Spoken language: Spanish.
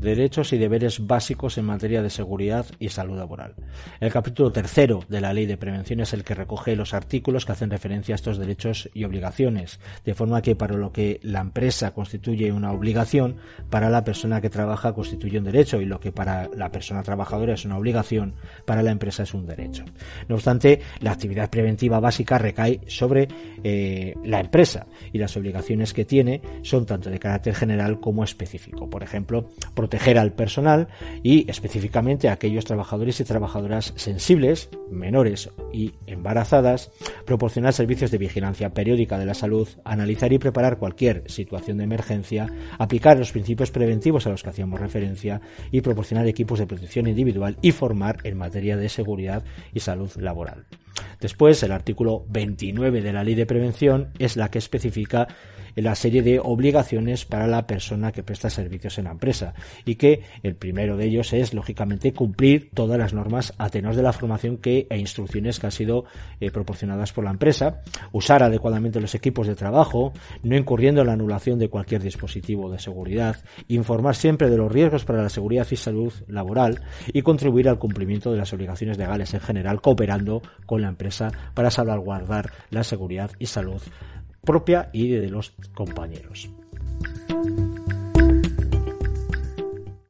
derechos y deberes básicos en materia de seguridad y salud laboral. El capítulo tercero de la Ley de Prevención es el que recoge los artículos que hacen referencia a estos derechos y obligaciones, de forma que para lo que la empresa constituye una obligación, para la persona que trabaja constituye un derecho y lo que para la persona trabajadora es una obligación, para la empresa es un derecho. No obstante, la actividad preventiva básica recae sobre eh, la empresa y las obligaciones que tiene son tanto de carácter general como específico. Por ejemplo, proteger al personal y específicamente a aquellos trabajadores y trabajadoras sensibles, menores y embarazadas, proporcionar servicios de vigilancia periódica de la salud, analizar y preparar cualquier situación de emergencia, aplicar los principios preventivos a los que hacíamos referencia y proporcionar equipos de protección individual y formar en materia de seguridad y salud laboral. Después, el artículo 29 de la Ley de Prevención es la que especifica la serie de obligaciones para la persona que presta servicios en la empresa y que el primero de ellos es lógicamente cumplir todas las normas a tenor de la formación que e instrucciones que han sido eh, proporcionadas por la empresa, usar adecuadamente los equipos de trabajo, no incurriendo en la anulación de cualquier dispositivo de seguridad, informar siempre de los riesgos para la seguridad y salud laboral y contribuir al cumplimiento de las obligaciones legales en general, cooperando con la empresa para salvaguardar la seguridad y salud propia y de los compañeros.